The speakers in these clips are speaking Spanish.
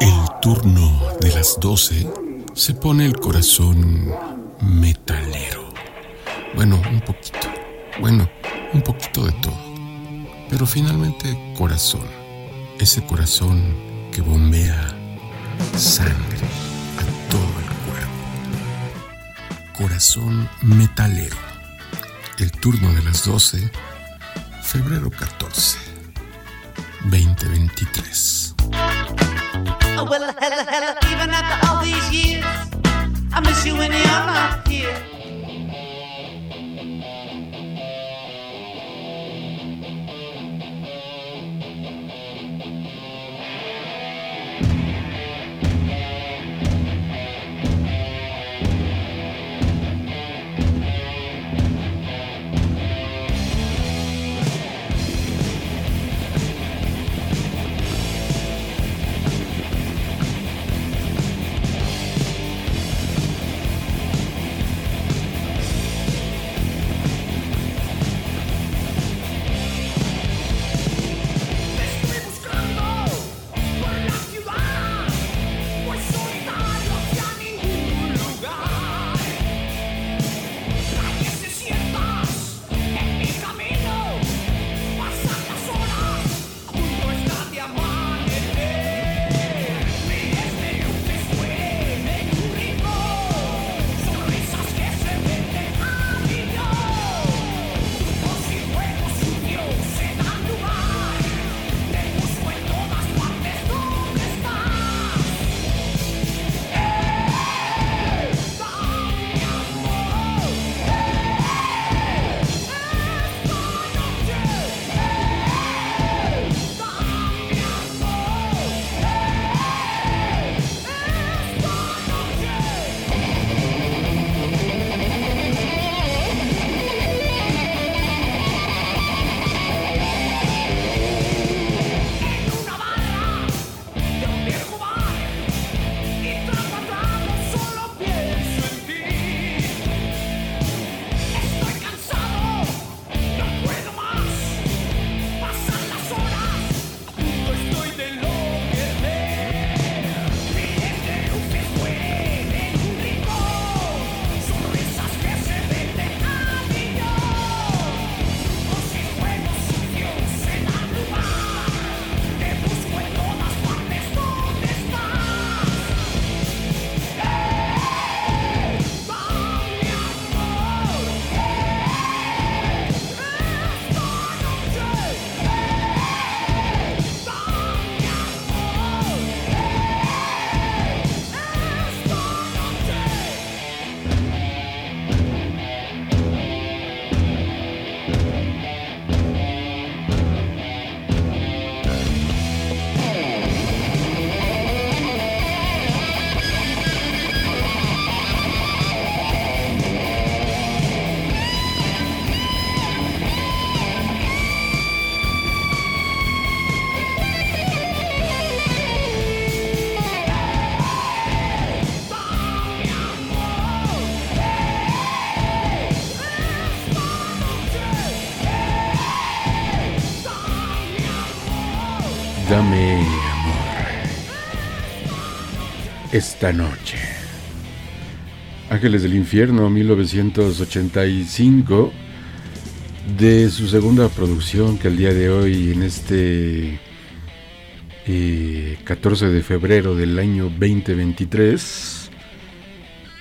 El turno de las 12 se pone el corazón metalero. Bueno, un poquito. Bueno, un poquito de todo. Pero finalmente corazón. Ese corazón que bombea sangre a todo el cuerpo. Corazón metalero. El turno de las 12, febrero 14, 2023. Oh, well, hella, hella, even after all these years, I miss you when you're not here. Esta noche. Ángeles del Infierno, 1985, de su segunda producción que al día de hoy, en este 14 eh, de febrero del año 2023,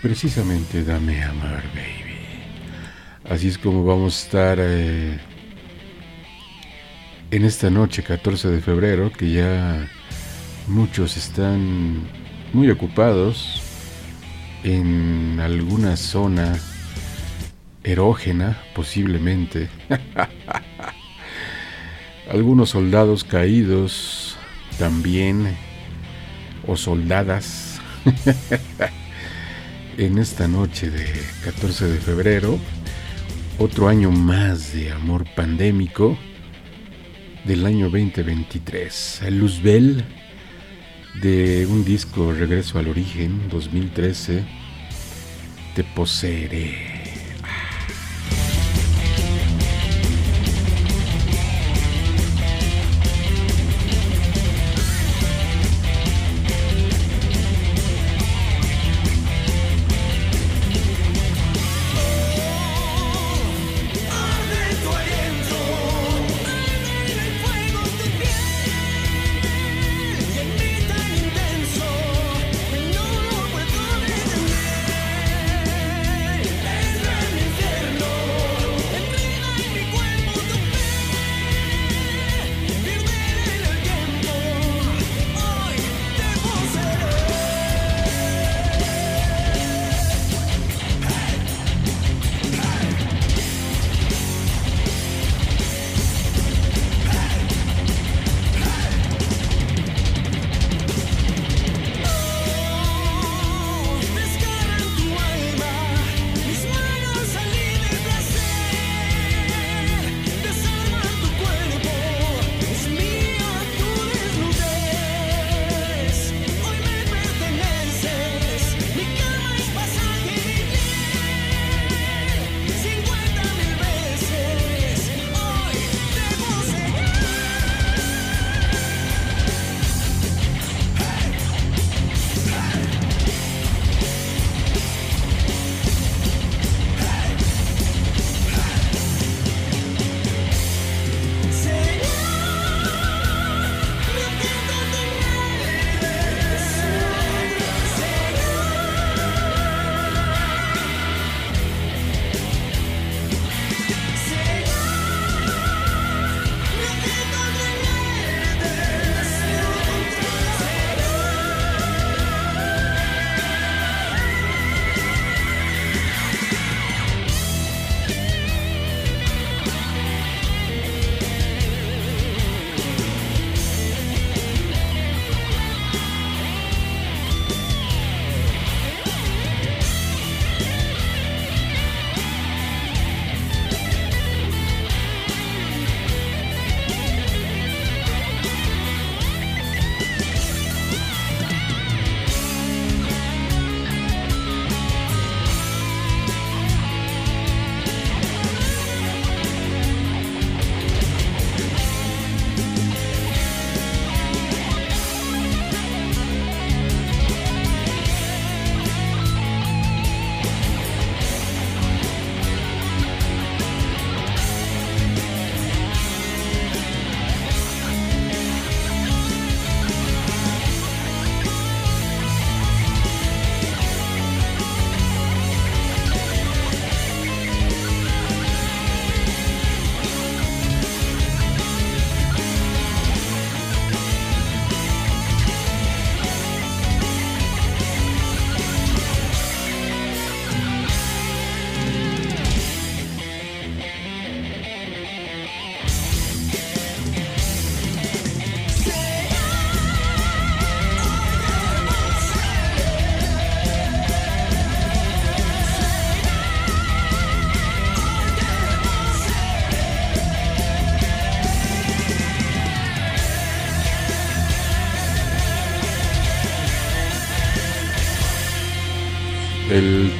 precisamente Dame Amar, baby. Así es como vamos a estar eh, en esta noche, 14 de febrero, que ya muchos están muy ocupados en alguna zona erógena, posiblemente. Algunos soldados caídos también, o soldadas, en esta noche de 14 de febrero, otro año más de amor pandémico del año 2023. Luzbel de un disco Regreso al Origen 2013, Te poseeré.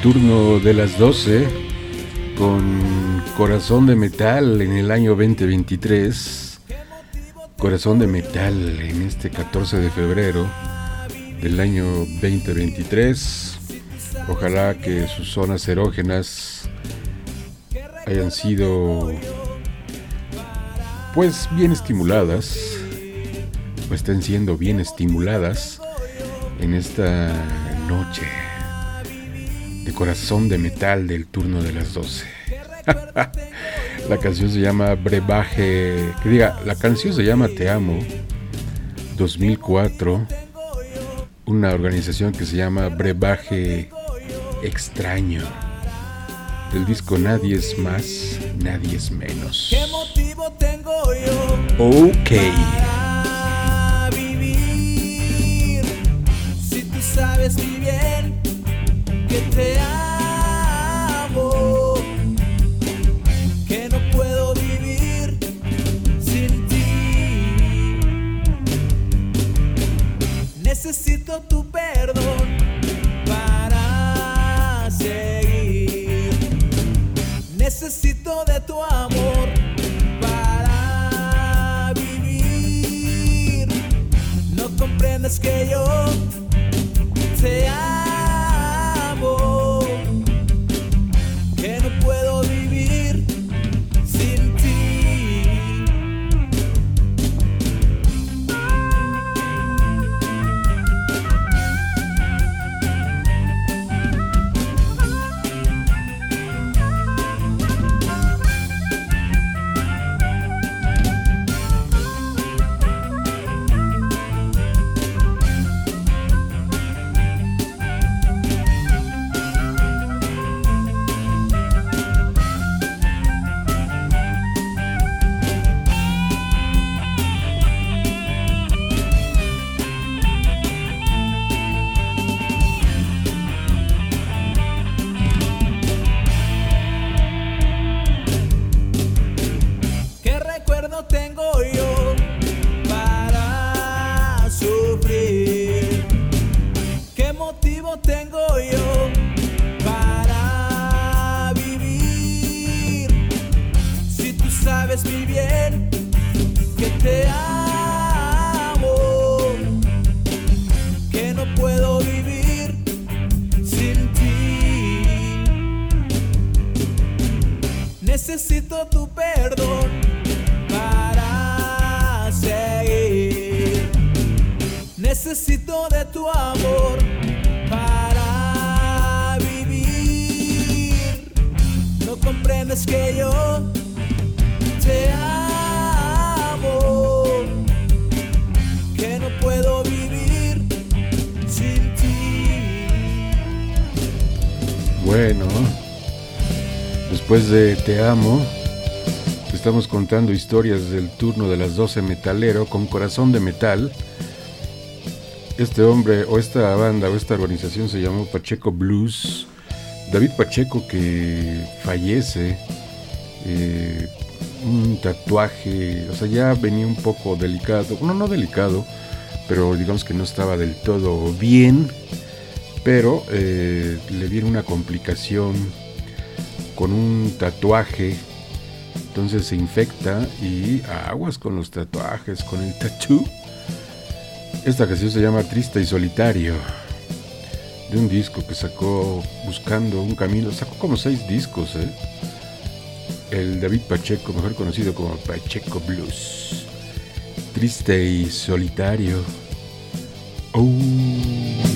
Turno de las 12 con Corazón de Metal en el año 2023. Corazón de Metal en este 14 de febrero del año 2023. Ojalá que sus zonas erógenas hayan sido pues bien estimuladas o estén siendo bien estimuladas en esta noche corazón de metal del turno de las 12. la canción se llama Brebaje, que diga, la canción se llama Te Amo 2004, una organización que se llama Brebaje Extraño. Del disco Nadie es más, nadie es menos. ¿Qué motivo tengo yo? Ok. Que te amo, que no puedo vivir sin ti. Necesito tu perdón para seguir. Necesito de tu amor para vivir. No comprendes que yo te amo, después de Te Amo, estamos contando historias del turno de las 12 metalero con corazón de metal. Este hombre o esta banda o esta organización se llamó Pacheco Blues. David Pacheco que fallece, eh, un tatuaje, o sea, ya venía un poco delicado, no, no delicado, pero digamos que no estaba del todo bien pero eh, le viene una complicación con un tatuaje, entonces se infecta y aguas con los tatuajes, con el tatú. Esta canción se llama Triste y Solitario, de un disco que sacó buscando un camino, sacó como seis discos, ¿eh? El David Pacheco, mejor conocido como Pacheco Blues. Triste y solitario. Oh.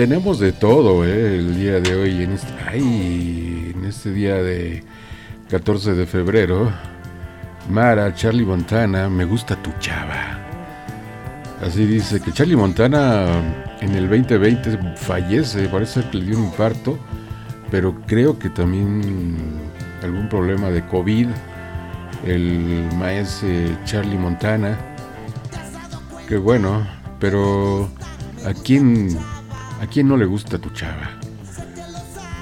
Tenemos de todo ¿eh? el día de hoy, en este, ay, en este día de 14 de febrero. Mara, Charlie Montana, me gusta tu chava. Así dice que Charlie Montana en el 2020 fallece, parece que le dio un infarto, pero creo que también algún problema de COVID. El maestro Charlie Montana, que bueno, pero ¿a quién ¿A quién no le gusta tu chava?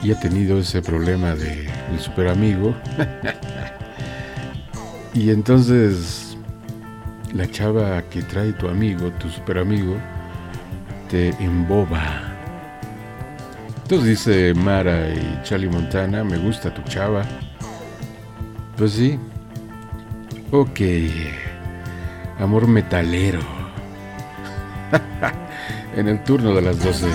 Y ha tenido ese problema de el super amigo. y entonces la chava que trae tu amigo, tu super amigo, te emboba. Entonces dice Mara y Charlie Montana, me gusta tu chava. Pues sí. Ok. Amor metalero. en el turno de las 12.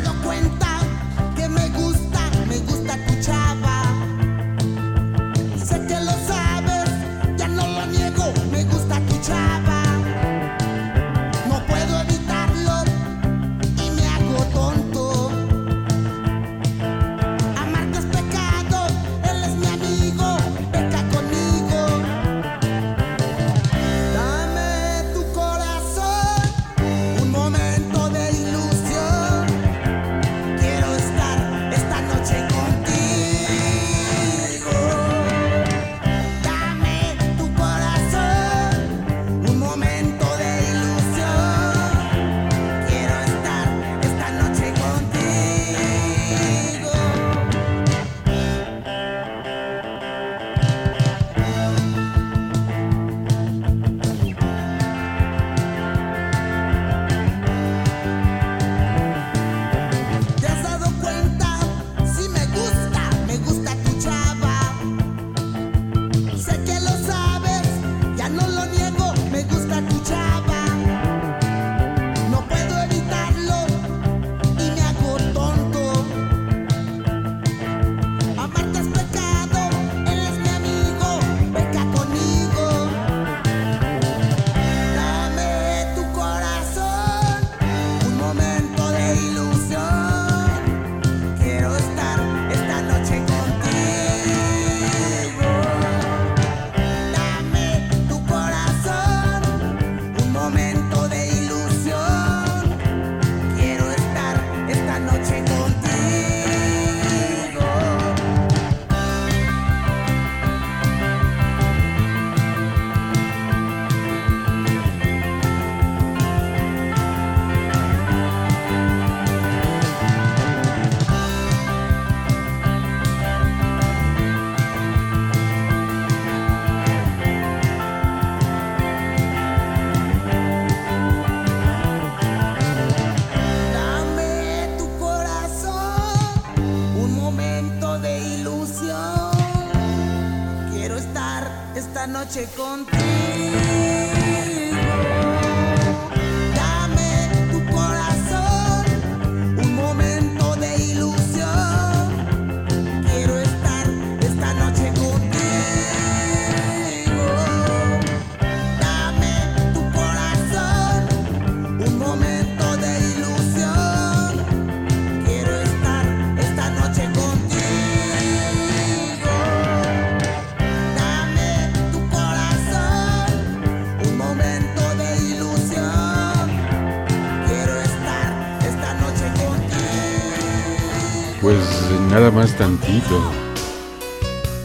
Más tantito.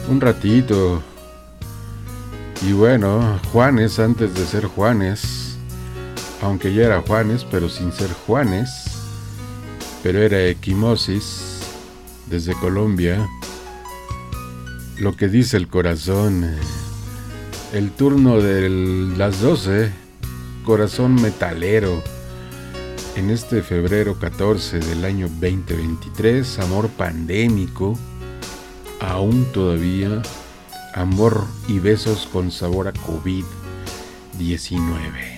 Un ratito. Y bueno, Juanes antes de ser Juanes, aunque ya era Juanes, pero sin ser Juanes, pero era Equimosis desde Colombia. Lo que dice el corazón. El turno de las 12, corazón metalero en este febrero 14 del año 2023, amor pandémico, aún todavía, amor y besos con sabor a COVID-19.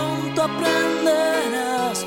Pronto aprenderás.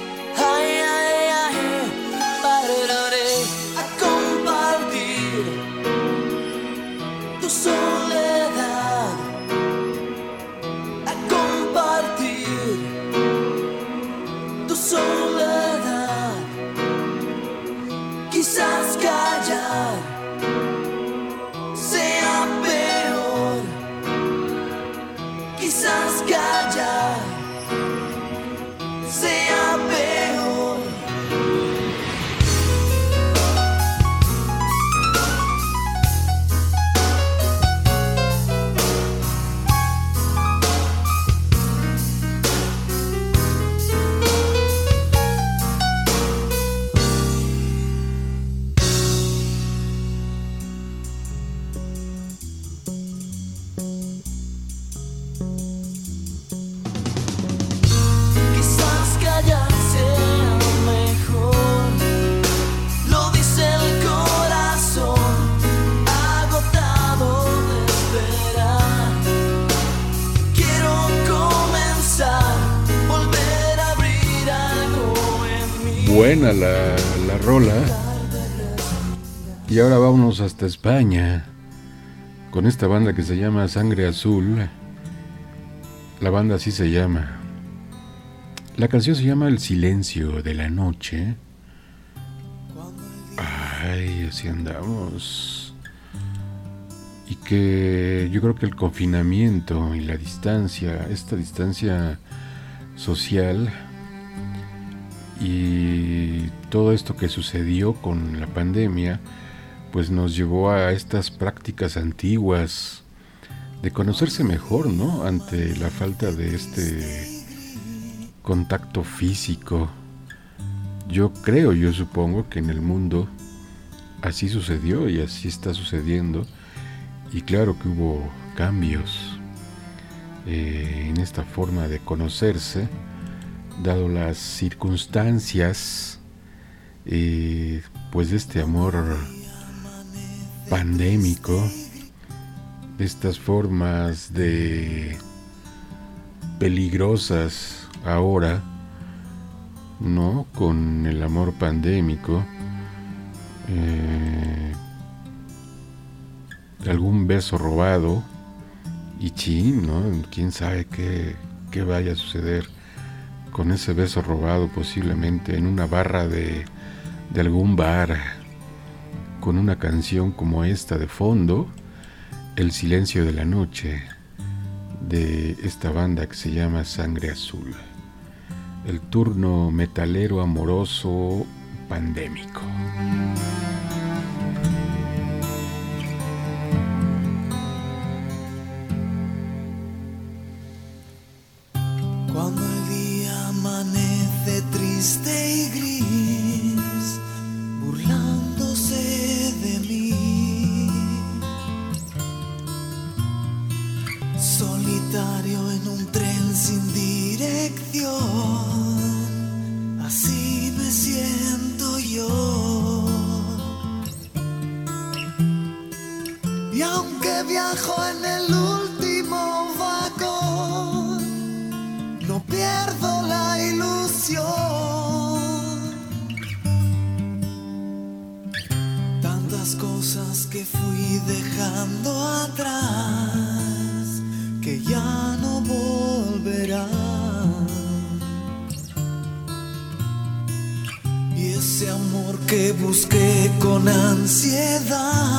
Hasta España con esta banda que se llama Sangre Azul. La banda así se llama. La canción se llama El silencio de la noche. Ay, así andamos. Y que yo creo que el confinamiento y la distancia, esta distancia social y todo esto que sucedió con la pandemia, pues nos llevó a estas prácticas antiguas de conocerse mejor, ¿no? Ante la falta de este contacto físico. Yo creo, yo supongo que en el mundo así sucedió y así está sucediendo. Y claro que hubo cambios eh, en esta forma de conocerse, dado las circunstancias, eh, pues de este amor pandémico, de estas formas de peligrosas ahora, ¿no? Con el amor pandémico. eh, algún beso robado y chin, ¿no? Quién sabe qué, qué vaya a suceder con ese beso robado posiblemente en una barra de, de algún bar con una canción como esta de fondo, El silencio de la noche, de esta banda que se llama Sangre Azul. El turno metalero amoroso pandémico. Atrás que ya no volverán. Y ese amor que busqué con ansiedad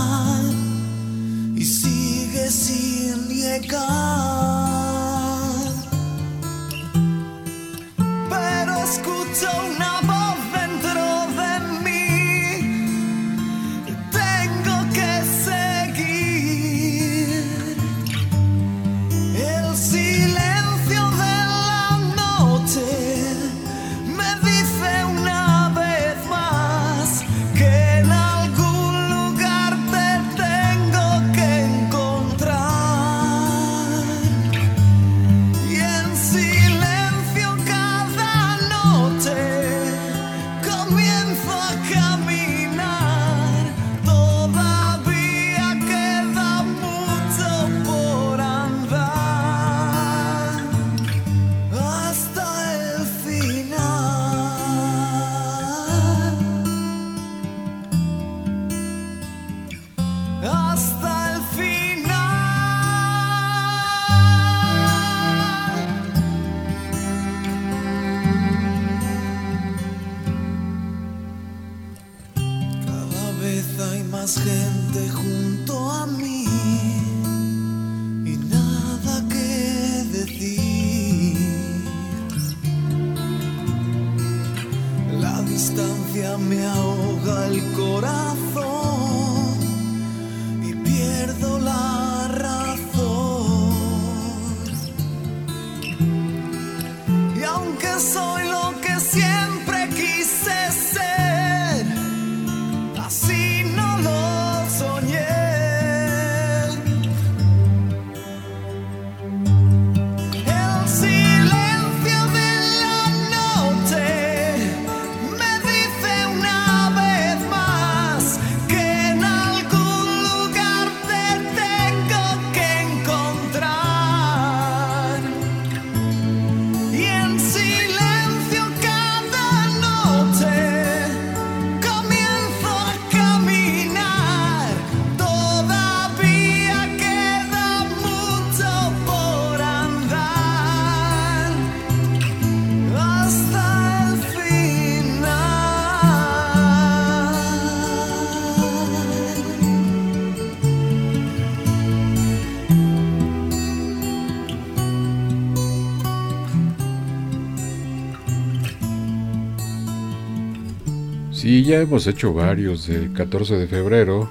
Ya hemos hecho varios del 14 de febrero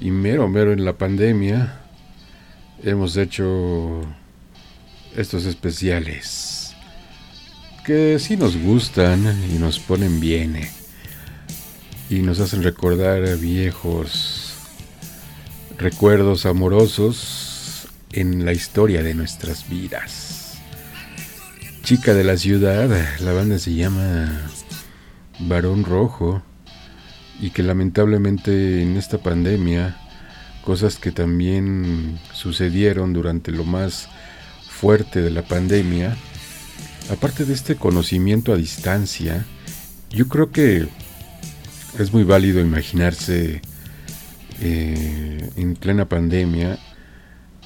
y mero, mero en la pandemia hemos hecho estos especiales que sí nos gustan y nos ponen bien eh, y nos hacen recordar viejos recuerdos amorosos en la historia de nuestras vidas. Chica de la ciudad, la banda se llama Varón Rojo y que lamentablemente en esta pandemia cosas que también sucedieron durante lo más fuerte de la pandemia aparte de este conocimiento a distancia yo creo que es muy válido imaginarse eh, en plena pandemia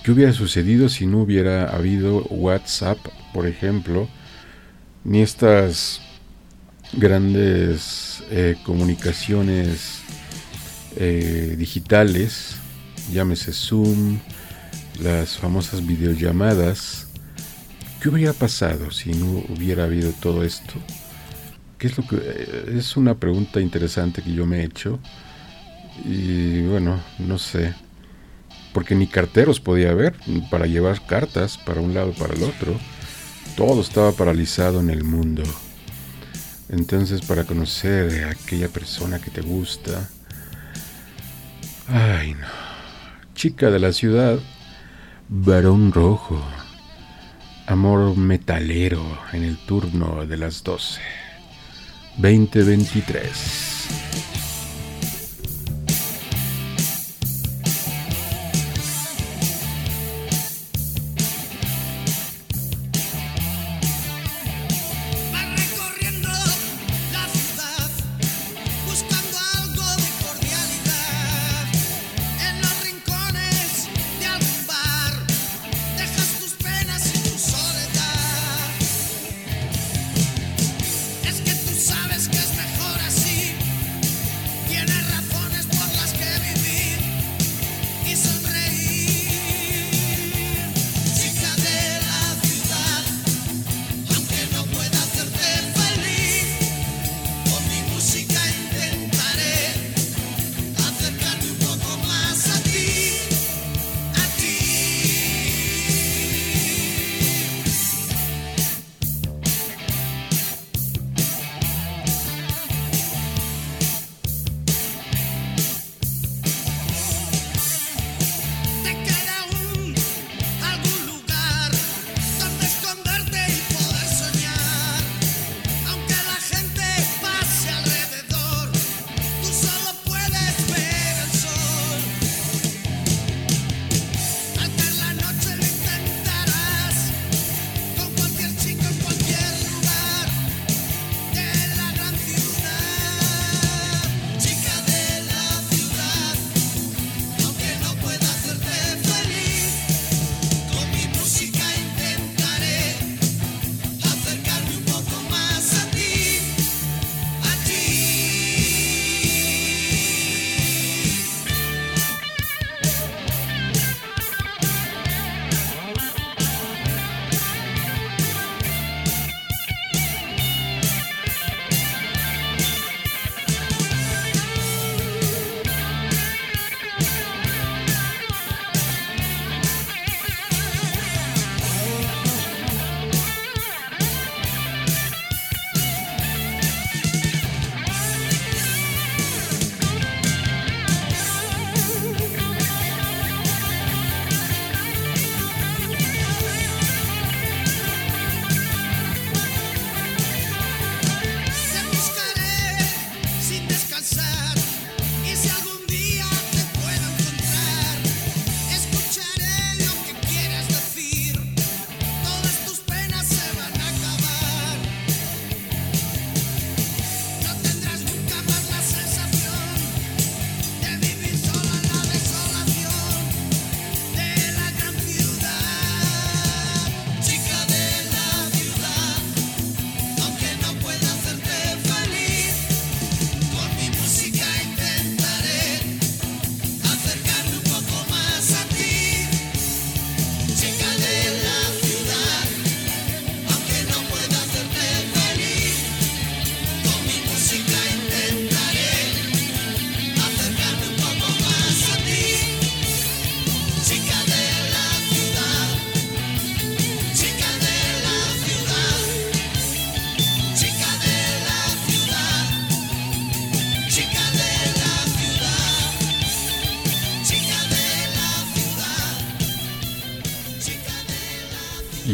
qué hubiera sucedido si no hubiera habido WhatsApp por ejemplo ni estas grandes eh, comunicaciones eh, digitales, llámese Zoom, las famosas videollamadas. ¿Qué hubiera pasado si no hubiera habido todo esto? ¿Qué es lo que eh, es una pregunta interesante que yo me he hecho? Y bueno, no sé. Porque ni carteros podía haber para llevar cartas para un lado para el otro. Todo estaba paralizado en el mundo. Entonces, para conocer a aquella persona que te gusta. Ay, no. Chica de la ciudad. Varón rojo. Amor metalero en el turno de las 12. 2023.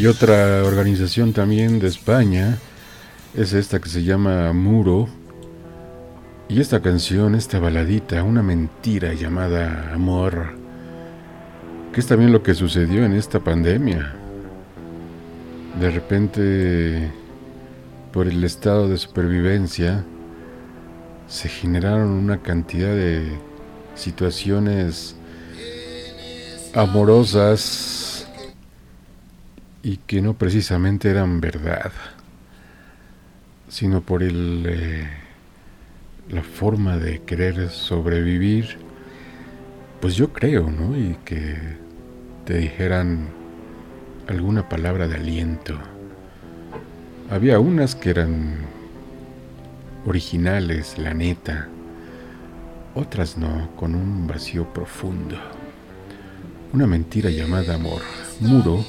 Y otra organización también de España es esta que se llama Muro. Y esta canción, esta baladita, una mentira llamada Amor, que es también lo que sucedió en esta pandemia. De repente, por el estado de supervivencia, se generaron una cantidad de situaciones amorosas y que no precisamente eran verdad, sino por el, eh, la forma de querer sobrevivir, pues yo creo, ¿no? Y que te dijeran alguna palabra de aliento. Había unas que eran originales, la neta, otras no, con un vacío profundo. Una mentira llamada amor. Muro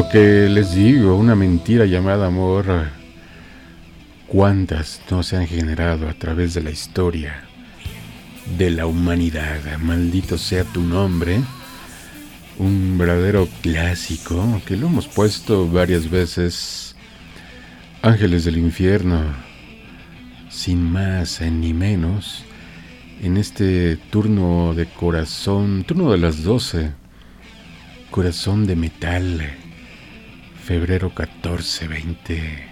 Lo que les digo, una mentira llamada amor, ¿cuántas no se han generado a través de la historia de la humanidad? Maldito sea tu nombre. Un verdadero clásico que lo hemos puesto varias veces. Ángeles del infierno, sin más ni menos, en este turno de corazón, turno de las 12, corazón de metal febrero 14, 20,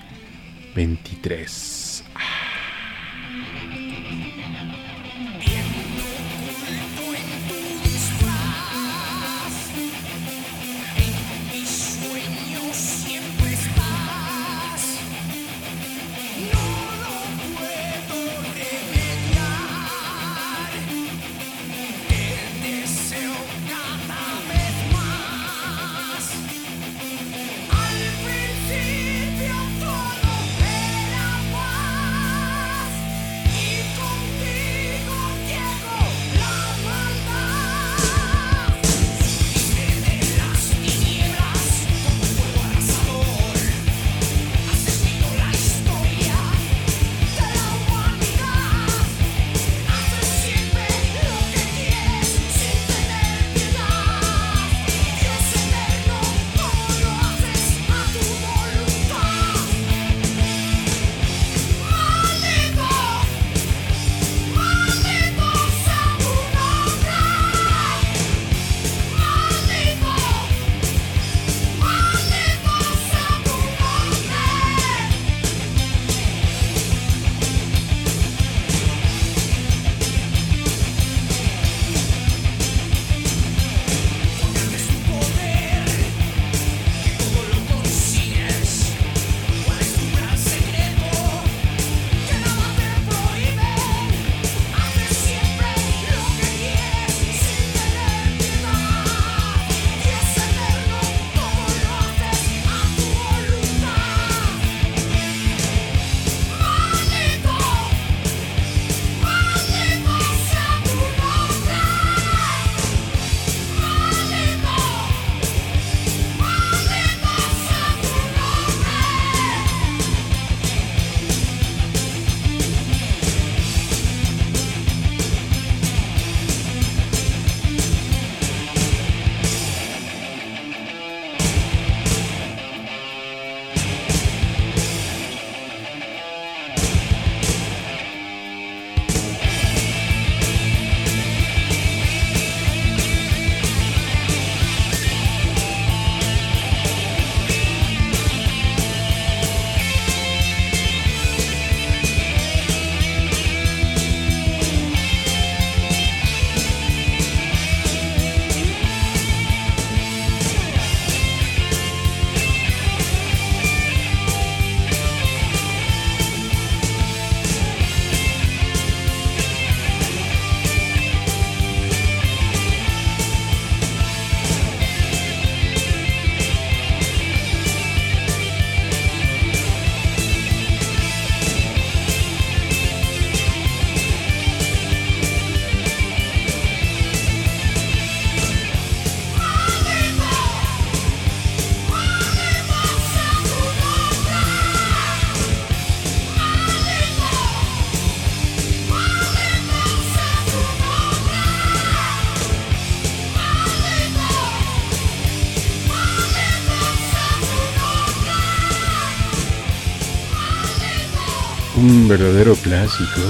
Un verdadero clásico.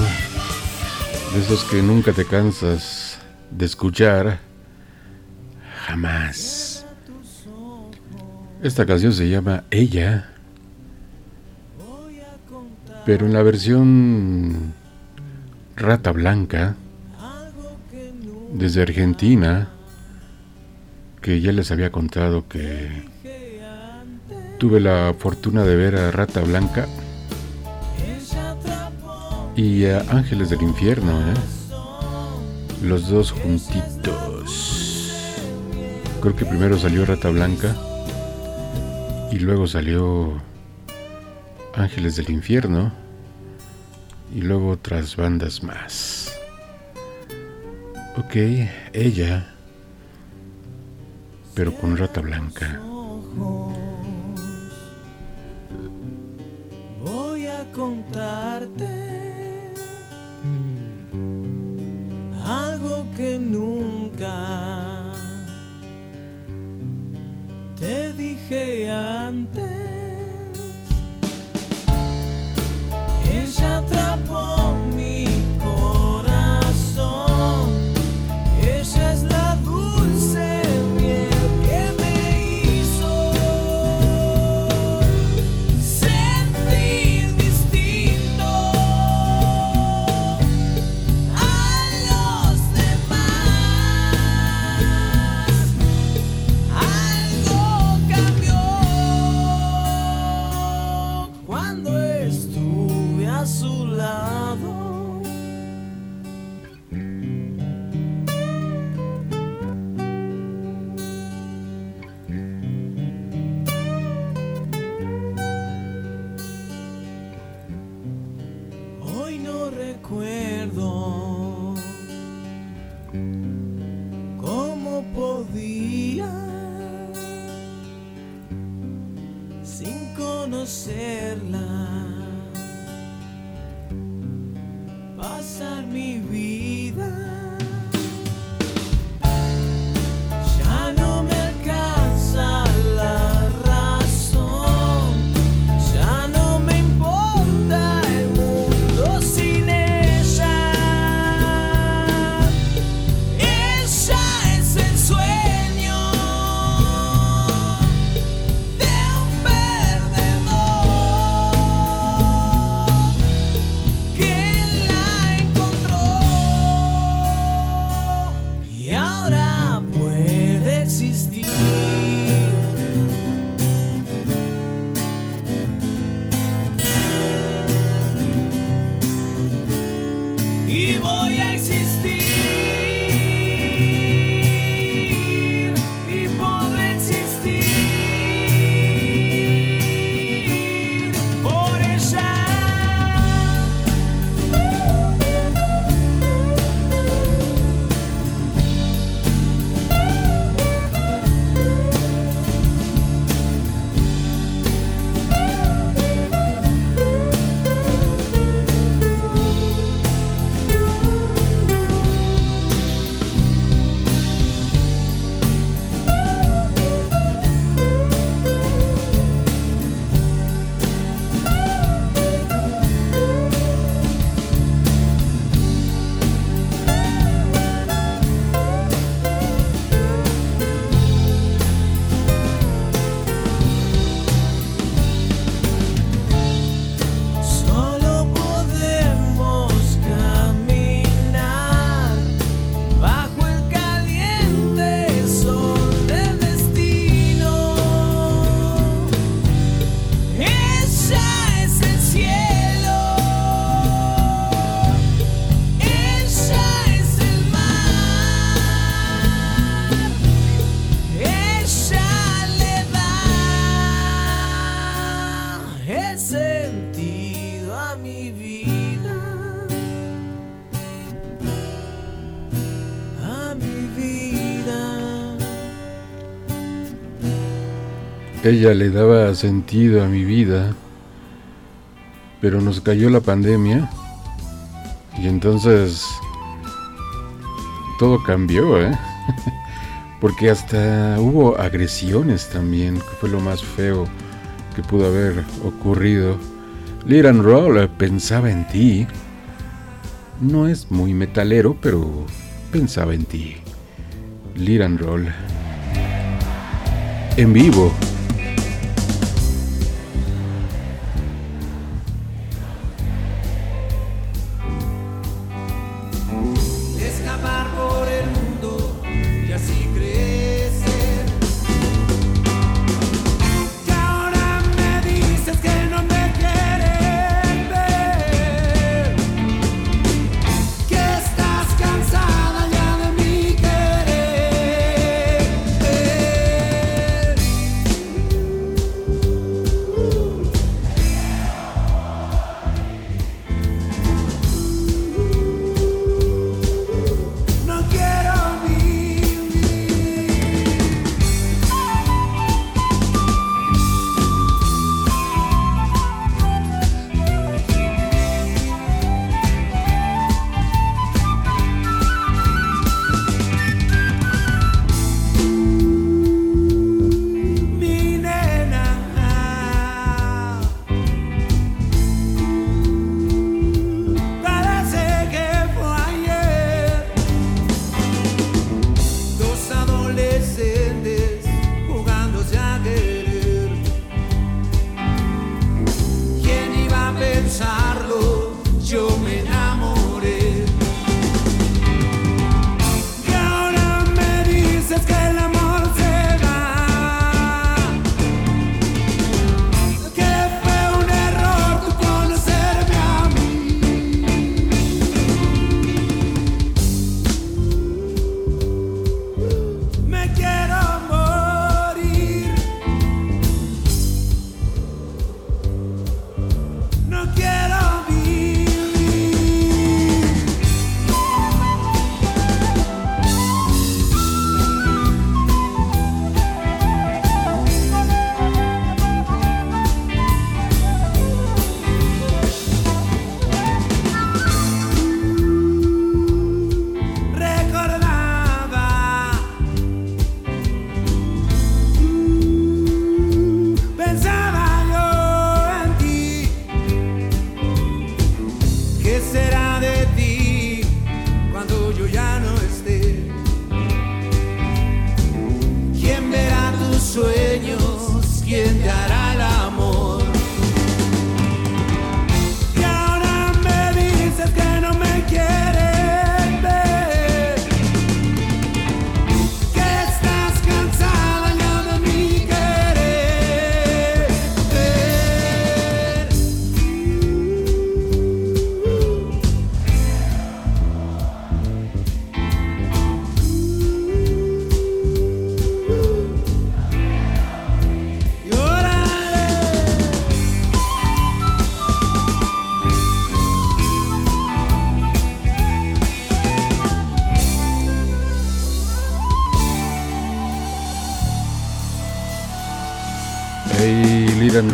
De esos que nunca te cansas de escuchar. Jamás. Esta canción se llama Ella. Pero en la versión Rata Blanca. Desde Argentina. Que ya les había contado que tuve la fortuna de ver a Rata Blanca y Ángeles del Infierno. ¿eh? Los dos juntitos. Creo que primero salió Rata Blanca y luego salió Ángeles del Infierno y luego otras bandas más. Ok, ella, pero con Rata Blanca. Voy a contarte algo que nunca te dije antes. Ella atrapó. ser la ella le daba sentido a mi vida, pero nos cayó la pandemia y entonces todo cambió, ¿eh? Porque hasta hubo agresiones también, que fue lo más feo que pudo haber ocurrido. Liran Roll eh, pensaba en ti. No es muy metalero, pero pensaba en ti. Liran Roll. En vivo.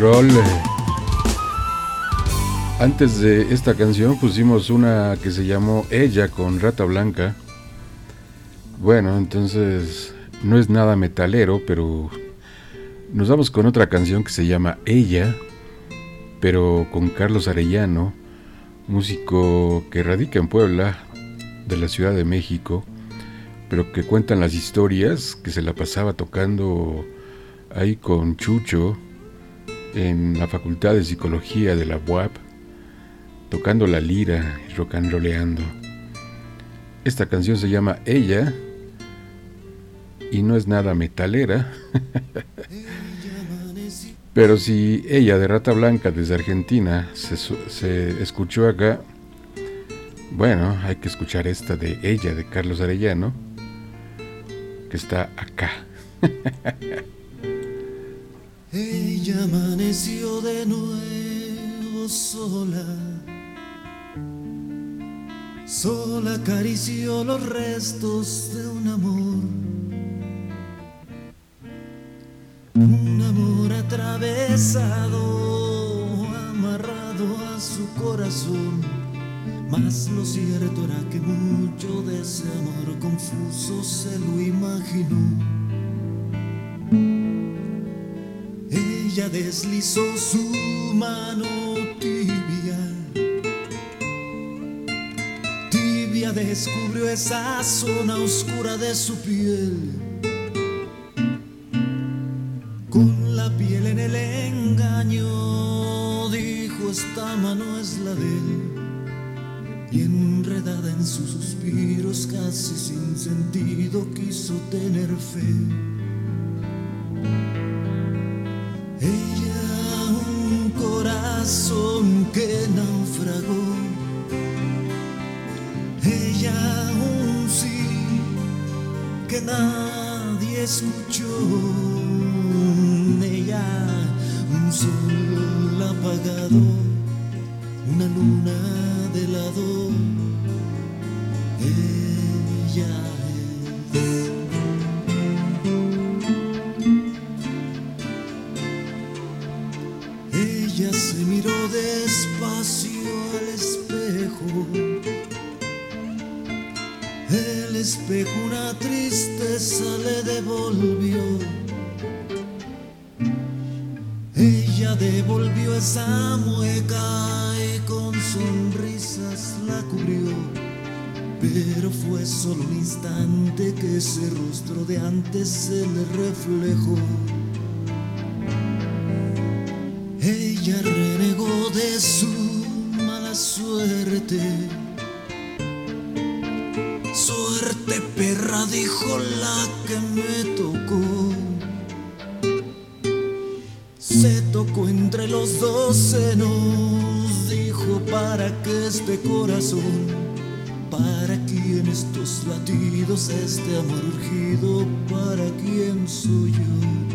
Roll. Antes de esta canción pusimos una que se llamó Ella con Rata Blanca. Bueno, entonces no es nada metalero, pero nos vamos con otra canción que se llama Ella, pero con Carlos Arellano, músico que radica en Puebla, de la Ciudad de México, pero que cuentan las historias que se la pasaba tocando ahí con Chucho en la Facultad de Psicología de la UAP, tocando la lira y rock and rollando. Esta canción se llama Ella y no es nada metalera. Pero si ella de Rata Blanca desde Argentina se, escuchó acá, bueno, hay que escuchar esta de ella de Carlos Arellano, que está acá. Ella amaneció de nuevo sola. Sola acarició los restos de un amor. Un amor atravesado, amarrado a su corazón. Mas lo cierto era que mucho de ese amor confuso se lo imaginó. Ella deslizó su mano tibia. Tibia descubrió esa zona oscura de su piel. Con la piel en el engaño, dijo esta mano es la de él. Y enredada en sus suspiros casi sin sentido quiso tener fe. Ella un corazón que naufragó. Ella un sí que nadie escuchó. Ella un sol apagado, una luna de lado. Ella antes se le reflejó. Ella renegó de su mala suerte. Suerte perra, dijo la que me tocó. Se tocó entre los dos senos, dijo para que este corazón, estos latidos, este amor urgido, para quien soy yo.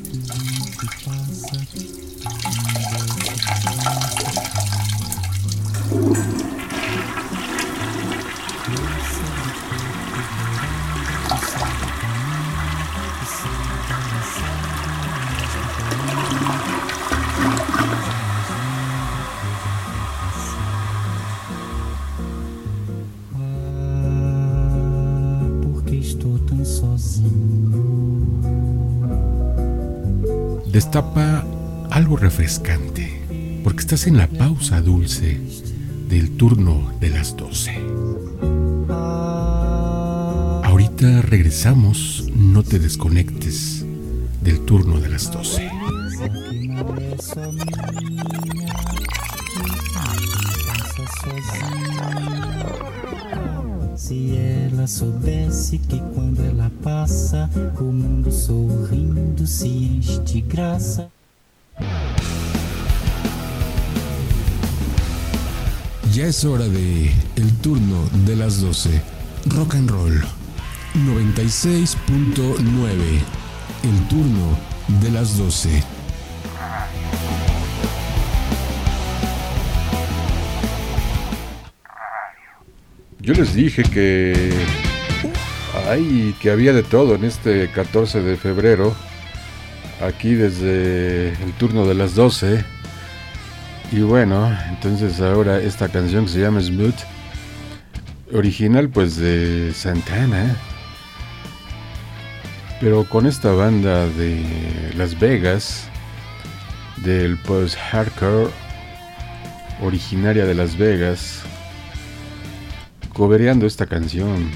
en la pausa dulce del turno de las 12. Ahorita regresamos, no te desconectes del turno de las 12. Se ela soubesse que quando ela passa, o mundo sorrindo se enche de graça. Ya es hora de el turno de las 12. Rock and roll 96.9. El turno de las 12. Yo les dije que. Ay, que había de todo en este 14 de febrero. Aquí desde el turno de las 12. Y bueno, entonces ahora esta canción que se llama Smooth. Original pues de Santana. Pero con esta banda de Las Vegas. Del post-hardcore. Originaria de Las Vegas cobereando esta canción.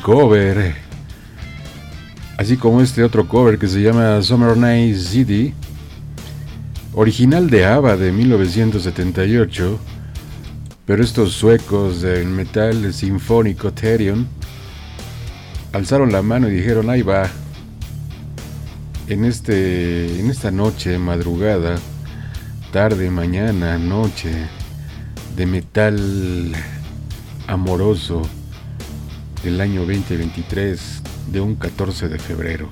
Cover. Así como este otro cover que se llama Summer Night City, original de ABBA de 1978, pero estos suecos del metal sinfónico Therion alzaron la mano y dijeron, ahí va, en, este, en esta noche, madrugada, tarde, mañana, noche, de metal amoroso del año 2023 de un 14 de febrero.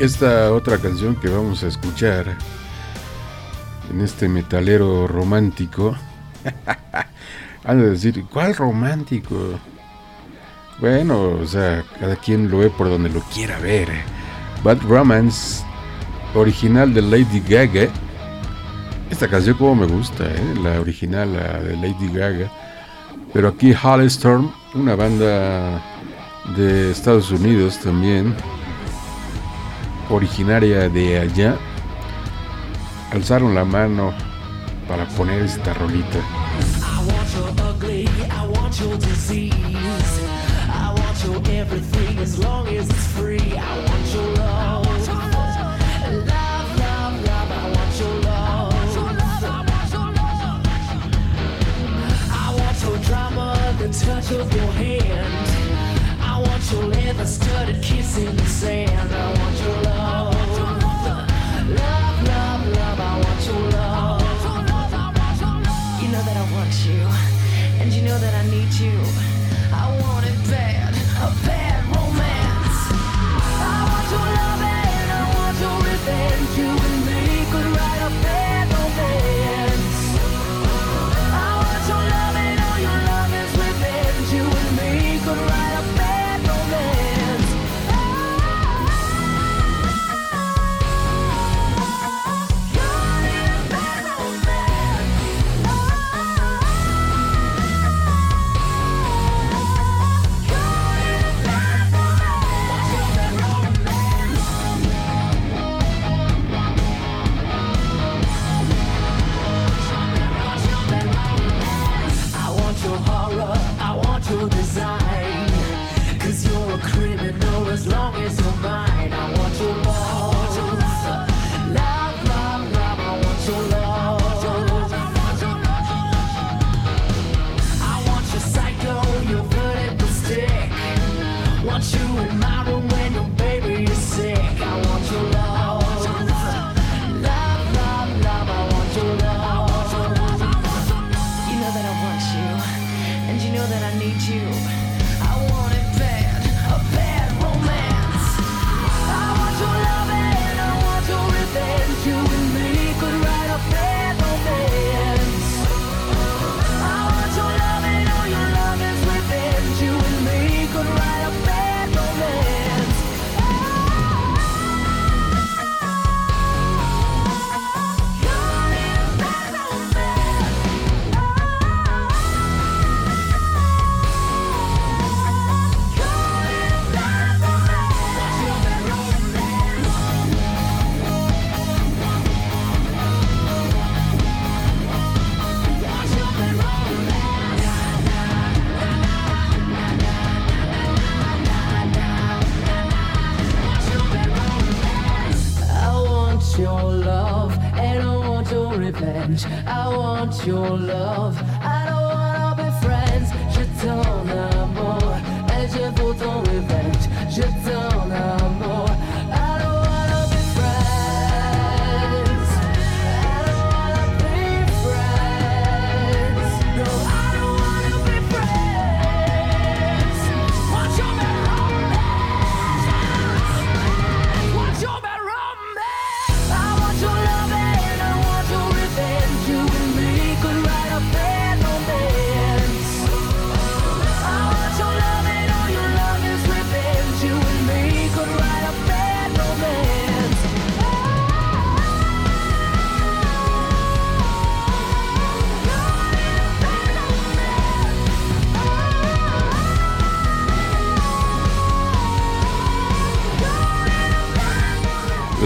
esta otra canción que vamos a escuchar en este metalero romántico. Han de decir, ¿cuál romántico? Bueno, o sea, cada quien lo ve por donde lo quiera ver. Bad Romance, original de Lady Gaga. Esta canción como me gusta, ¿eh? la original, la de Lady Gaga. Pero aquí Hallstorm, una banda de Estados Unidos también, originaria de allá alzaron la mano para poner esta rolita.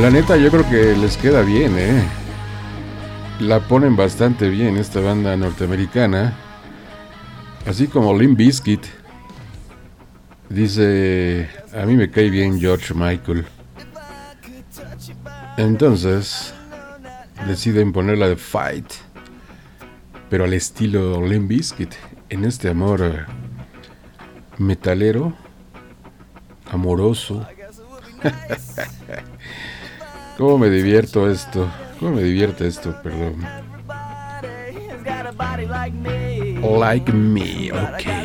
La neta yo creo que les queda bien, ¿eh? La ponen bastante bien esta banda norteamericana. Así como Lim Biscuit. Dice, a mí me cae bien George Michael. Entonces, deciden ponerla de Fight. Pero al estilo Lim Biscuit. En este amor metalero, amoroso. ¿Cómo me divierto esto? ¿Cómo me divierte esto? Perdón. Like me, okay.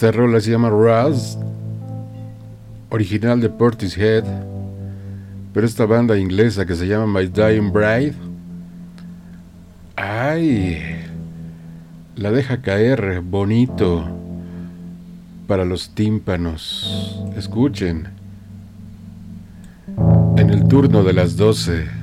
Esta rola se llama Raz, original de Portishead, pero esta banda inglesa que se llama My Dying Bride, ay, la deja caer bonito para los tímpanos. Escuchen, en el turno de las 12.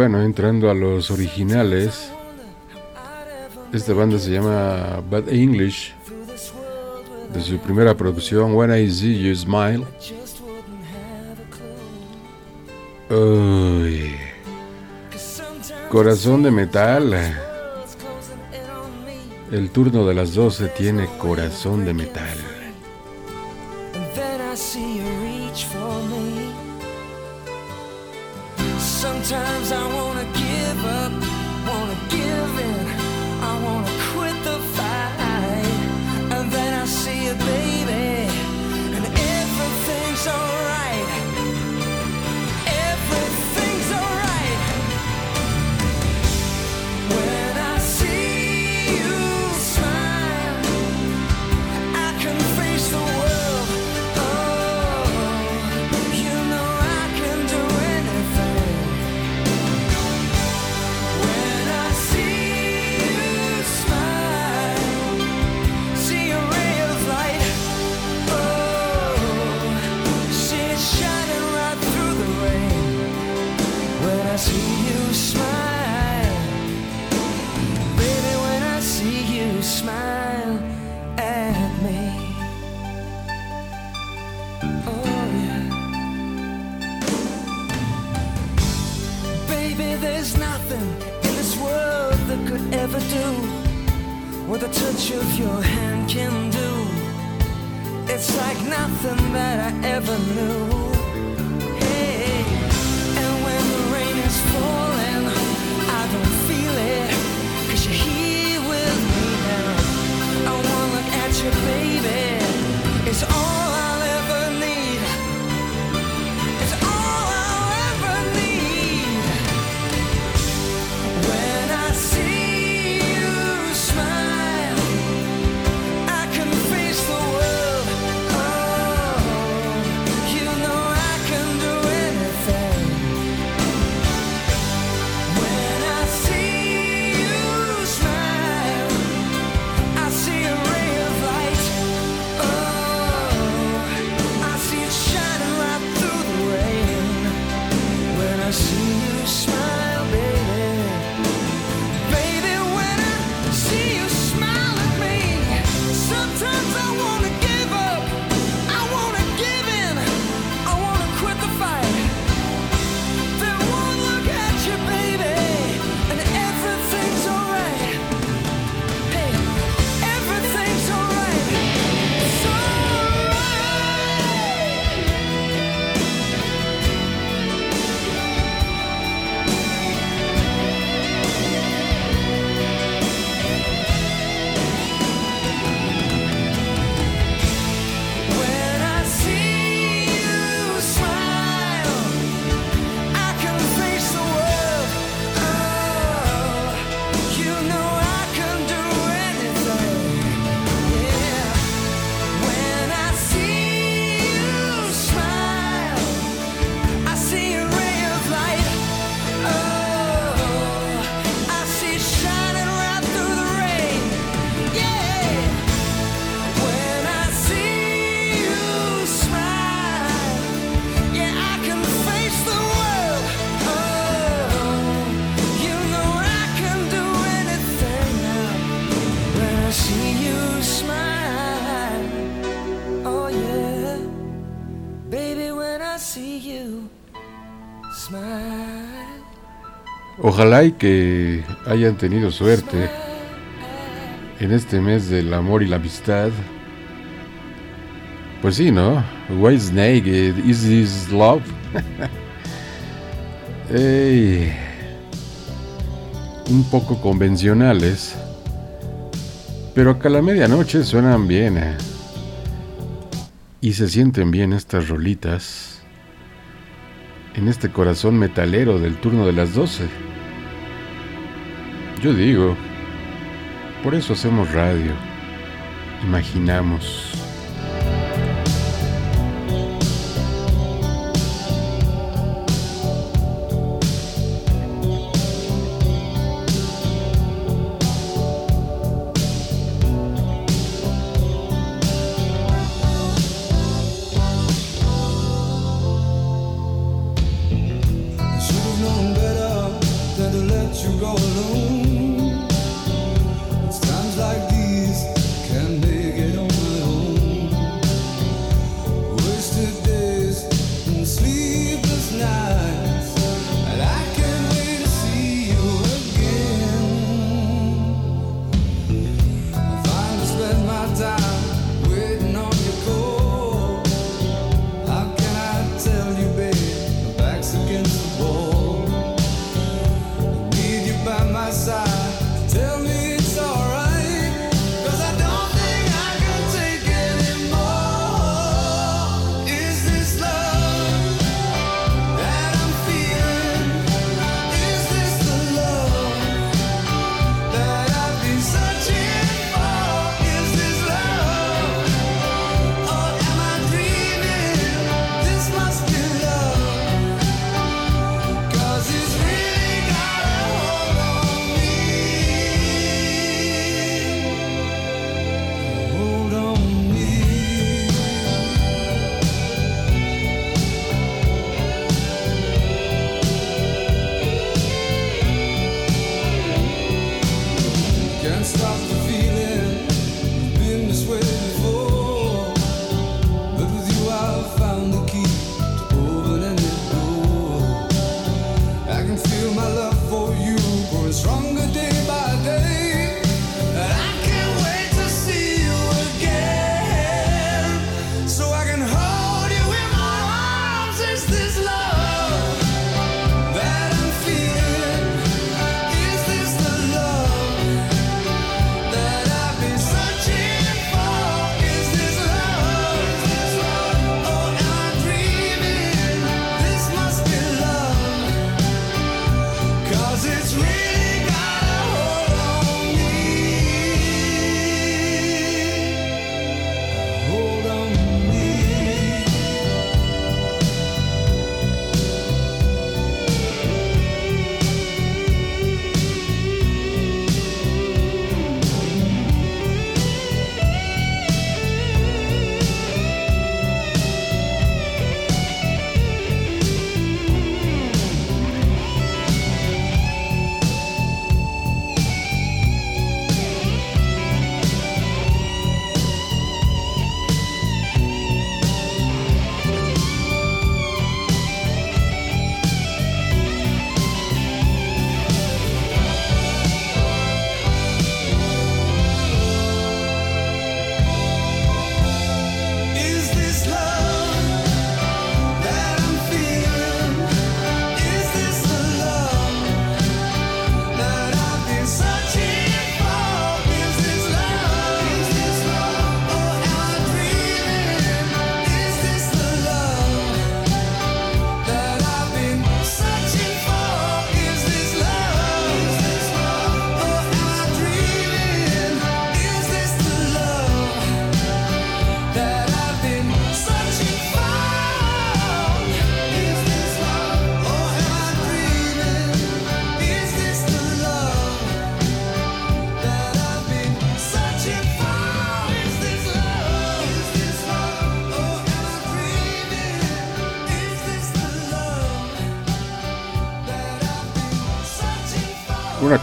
bueno, entrando a los originales, esta banda se llama Bad English. De su primera producción, When I See You Smile. Corazón de metal. El turno de las 12 tiene corazón de metal. the touch of your hand can do. It's like nothing that I ever knew. Ojalá y que hayan tenido suerte en este mes del amor y la amistad. Pues sí, ¿no? White Snake, eh, Is This Love? un poco convencionales. Pero acá a la medianoche suenan bien. Eh. Y se sienten bien estas rolitas. En este corazón metalero del turno de las 12. Yo digo, por eso hacemos radio. Imaginamos.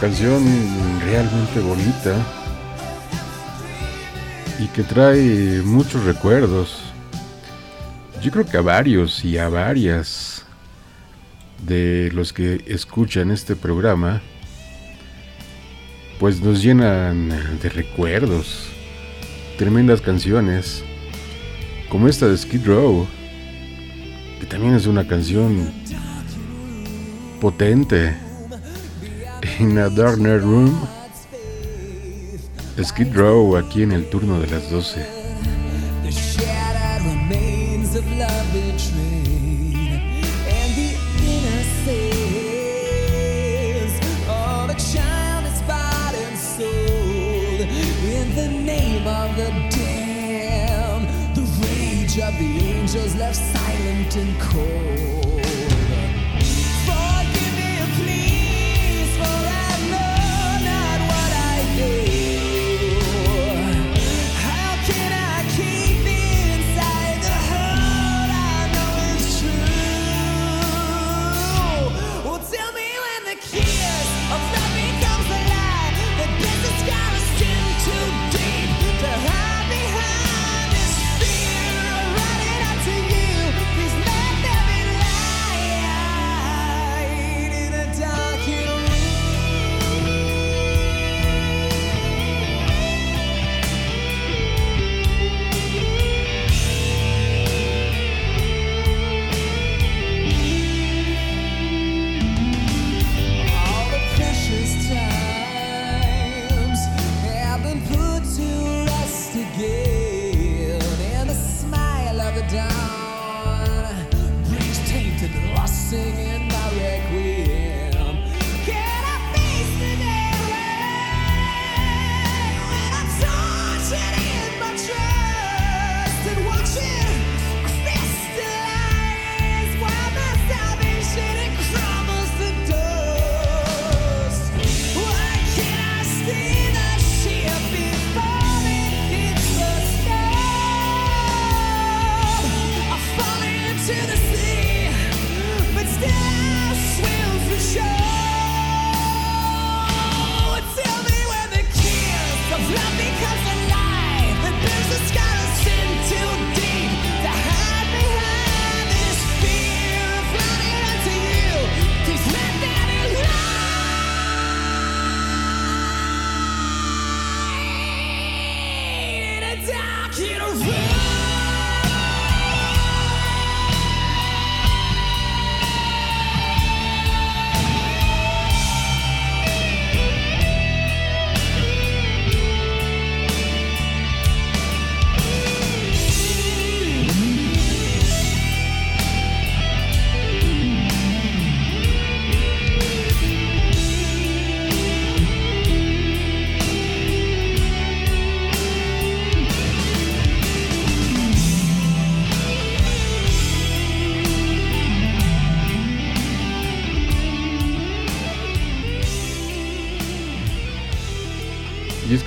Canción realmente bonita y que trae muchos recuerdos. Yo creo que a varios y a varias de los que escuchan este programa, pues nos llenan de recuerdos. Tremendas canciones, como esta de Skid Row, que también es una canción potente in a Darner Room. Skid Row aquí en el turno de las 12.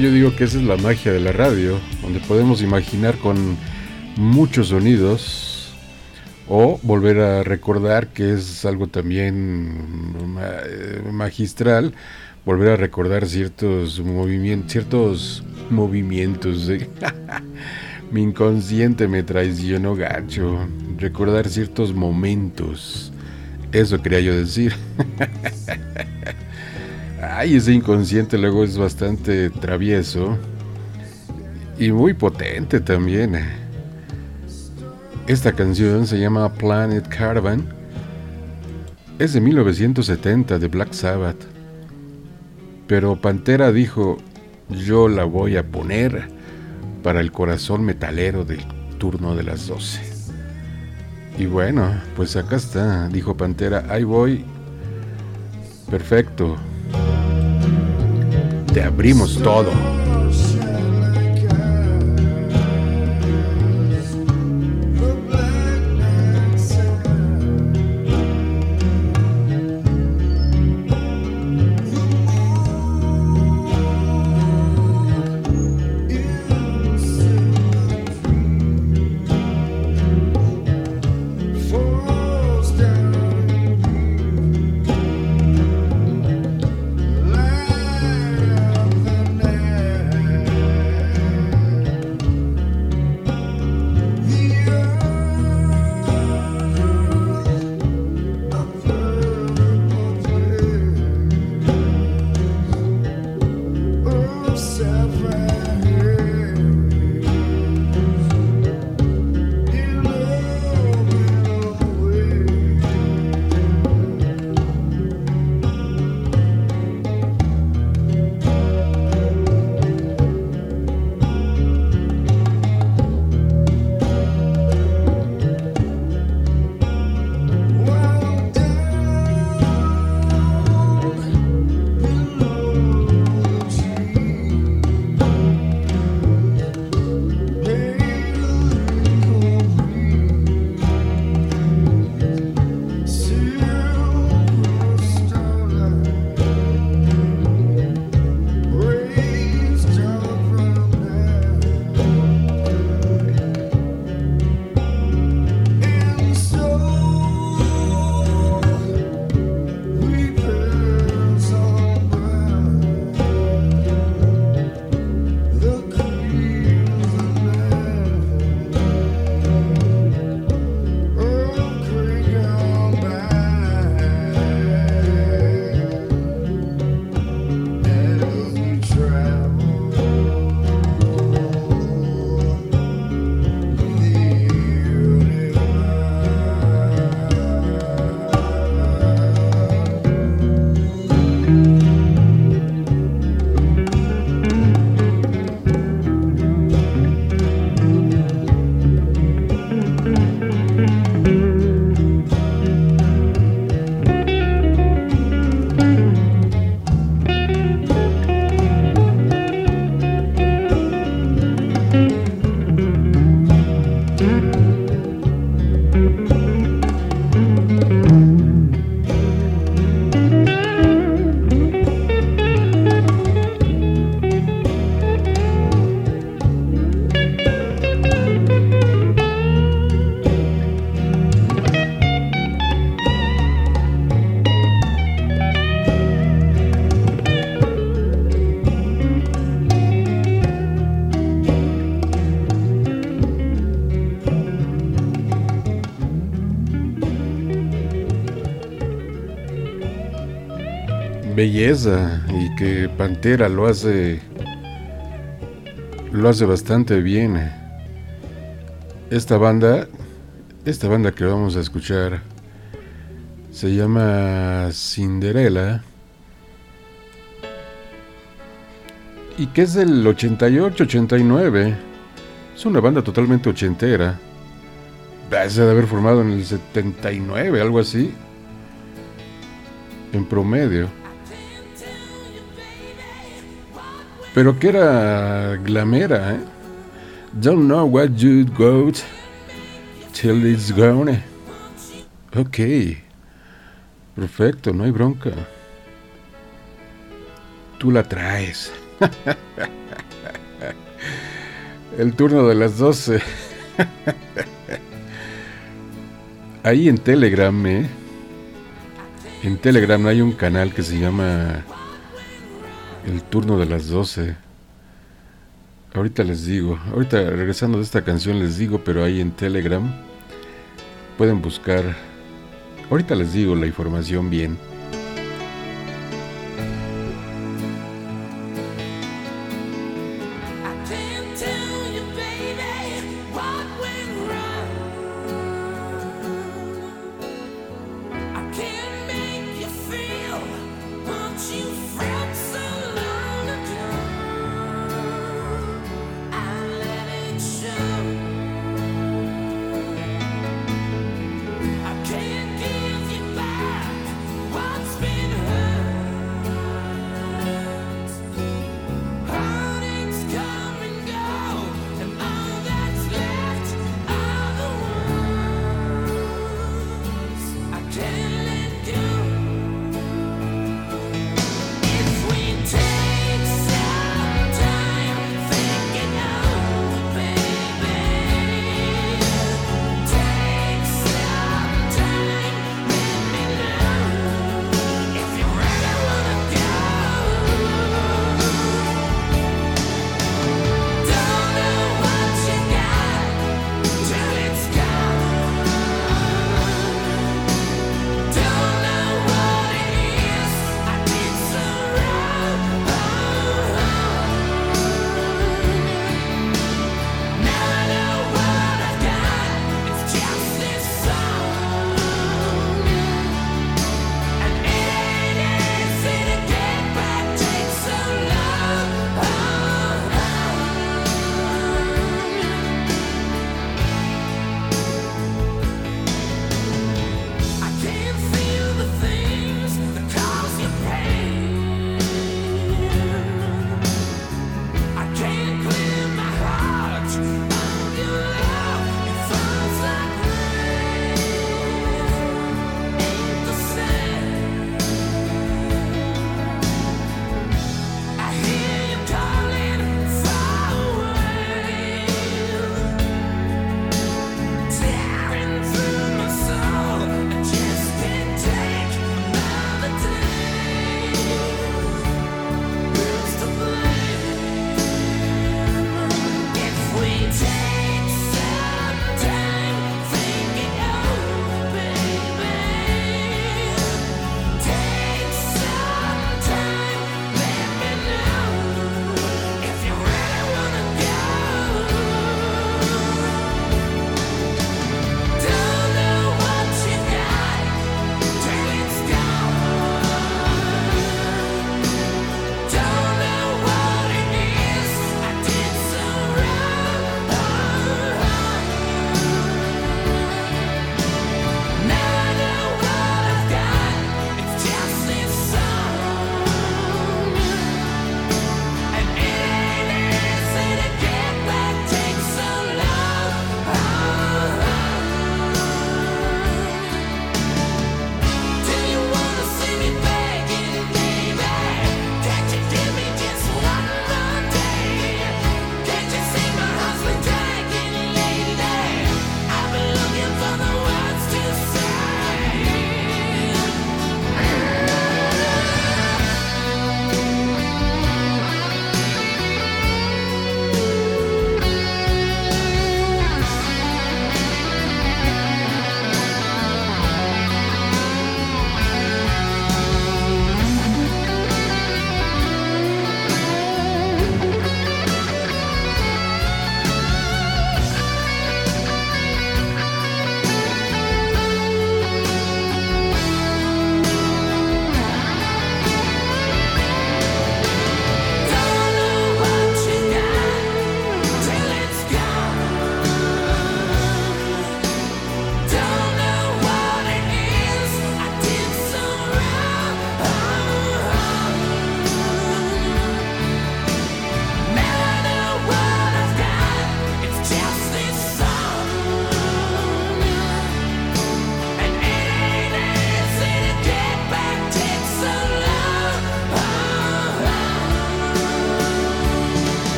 Yo digo que esa es la magia de la radio, donde podemos imaginar con muchos sonidos o volver a recordar que es algo también eh, magistral, volver a recordar ciertos movimientos, ciertos movimientos. Mi inconsciente me traicionó gacho, recordar ciertos momentos. Eso quería yo decir. Ay, ese inconsciente luego es bastante travieso y muy potente también. Esta canción se llama Planet Caravan. Es de 1970 de Black Sabbath. Pero Pantera dijo, yo la voy a poner para el corazón metalero del turno de las 12. Y bueno, pues acá está, dijo Pantera, ahí voy. Perfecto, te abrimos todo. Belleza y que Pantera lo hace lo hace bastante bien. Esta banda, esta banda que vamos a escuchar, se llama Cinderella. Y que es del 88-89. Es una banda totalmente ochentera. Se de haber formado en el 79, algo así. En promedio. Pero que era glamera, ¿eh? Don't know what you got till it's gone. Ok. Perfecto, no hay bronca. Tú la traes. El turno de las 12. Ahí en Telegram, ¿eh? En Telegram hay un canal que se llama El turno de las 12. Ahorita les digo, ahorita regresando de esta canción les digo, pero ahí en Telegram pueden buscar, ahorita les digo la información bien. take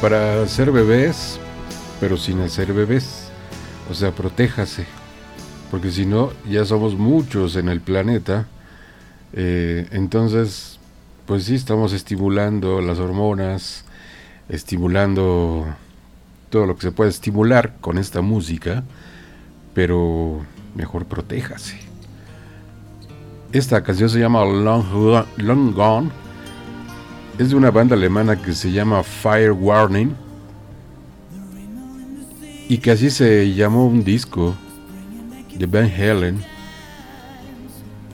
para hacer bebés, pero sin hacer bebés. O sea, protéjase. Porque si no, ya somos muchos en el planeta. Eh, entonces, pues sí, estamos estimulando las hormonas, estimulando todo lo que se puede estimular con esta música, pero mejor protéjase. Esta canción se llama Long Gone. Es de una banda alemana que se llama Fire Warning. Y que así se llamó un disco de Van Halen.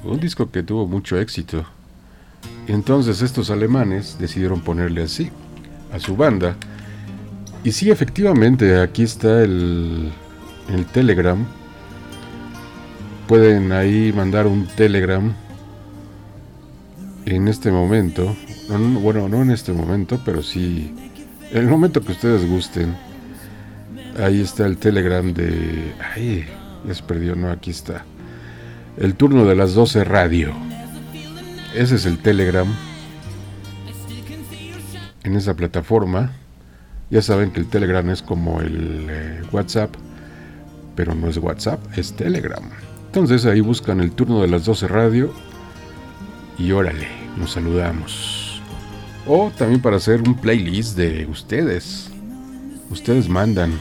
Un disco que tuvo mucho éxito. Entonces estos alemanes decidieron ponerle así a su banda. Y sí, efectivamente, aquí está el, el Telegram pueden ahí mandar un telegram en este momento. Bueno, no en este momento, pero sí el momento que ustedes gusten. Ahí está el telegram de... Ay, se perdió, no, aquí está. El turno de las 12 radio. Ese es el telegram. En esa plataforma. Ya saben que el telegram es como el eh, WhatsApp. Pero no es WhatsApp, es telegram. Entonces ahí buscan el turno de las 12 radio y órale, nos saludamos. O también para hacer un playlist de ustedes. Ustedes mandan.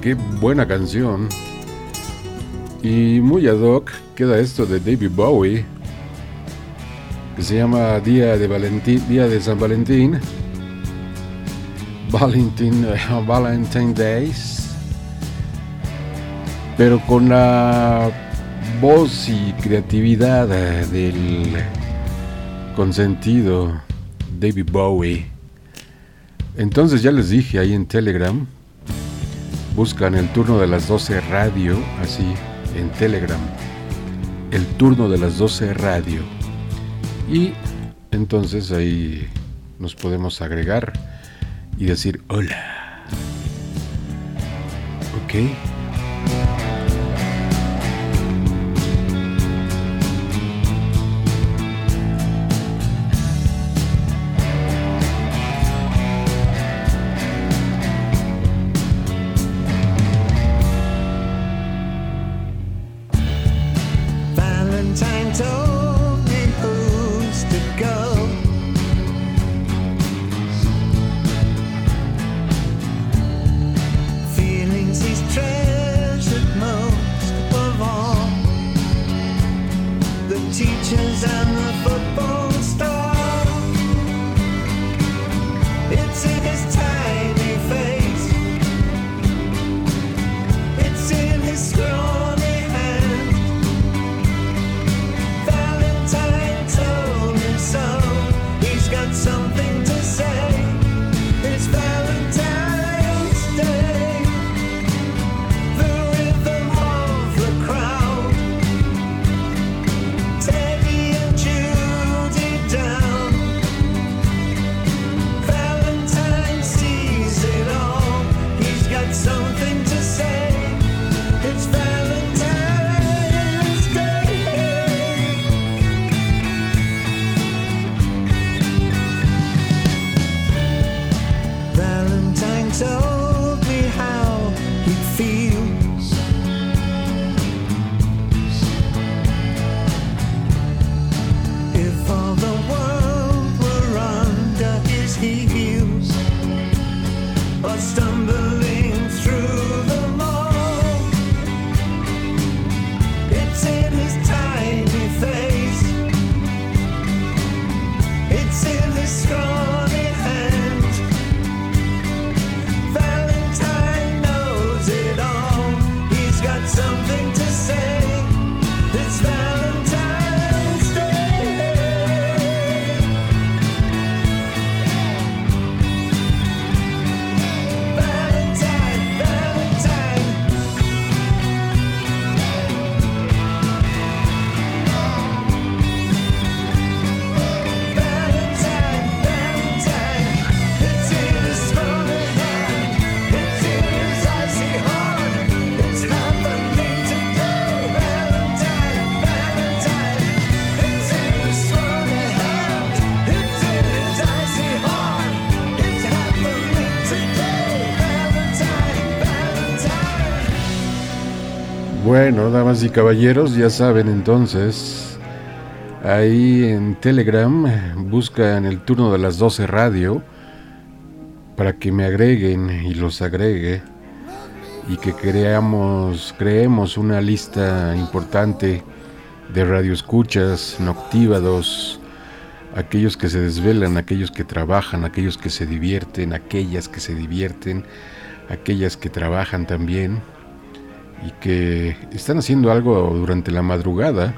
Qué buena canción. Y muy ad hoc queda esto de David Bowie, que se llama Día de Valentín, Día de San Valentín. Valentine, Valentine Days. Pero con la voz y creatividad del consentido David Bowie. Entonces ya les dije ahí en Telegram, buscan el turno de las 12 radio, así, en Telegram. El turno de las 12 radio. Y entonces ahí nos podemos agregar y decir hola. ¿Ok? Y caballeros, ya saben entonces, ahí en Telegram buscan el turno de las 12 radio para que me agreguen y los agregue y que creamos, creemos una lista importante de radioescuchas, noctívados, aquellos que se desvelan, aquellos que trabajan, aquellos que se divierten, aquellas que se divierten, aquellas que trabajan también y que están haciendo algo durante la madrugada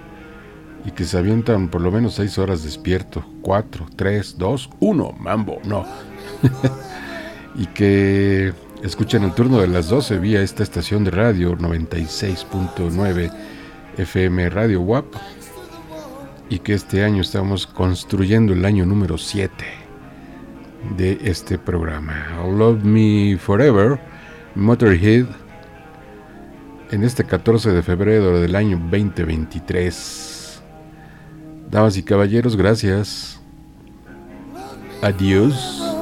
y que se avientan por lo menos seis horas despierto. Cuatro, tres, dos, uno, mambo, no. y que escuchan el turno de las 12 vía esta estación de radio 96.9 FM Radio WAP y que este año estamos construyendo el año número 7 de este programa. Love Me Forever, Motorhead en este 14 de febrero del año 2023. Damas y caballeros, gracias. Adiós.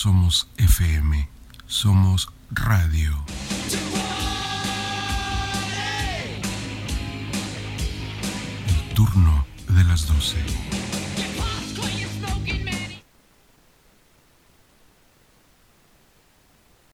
Somos FM, somos radio.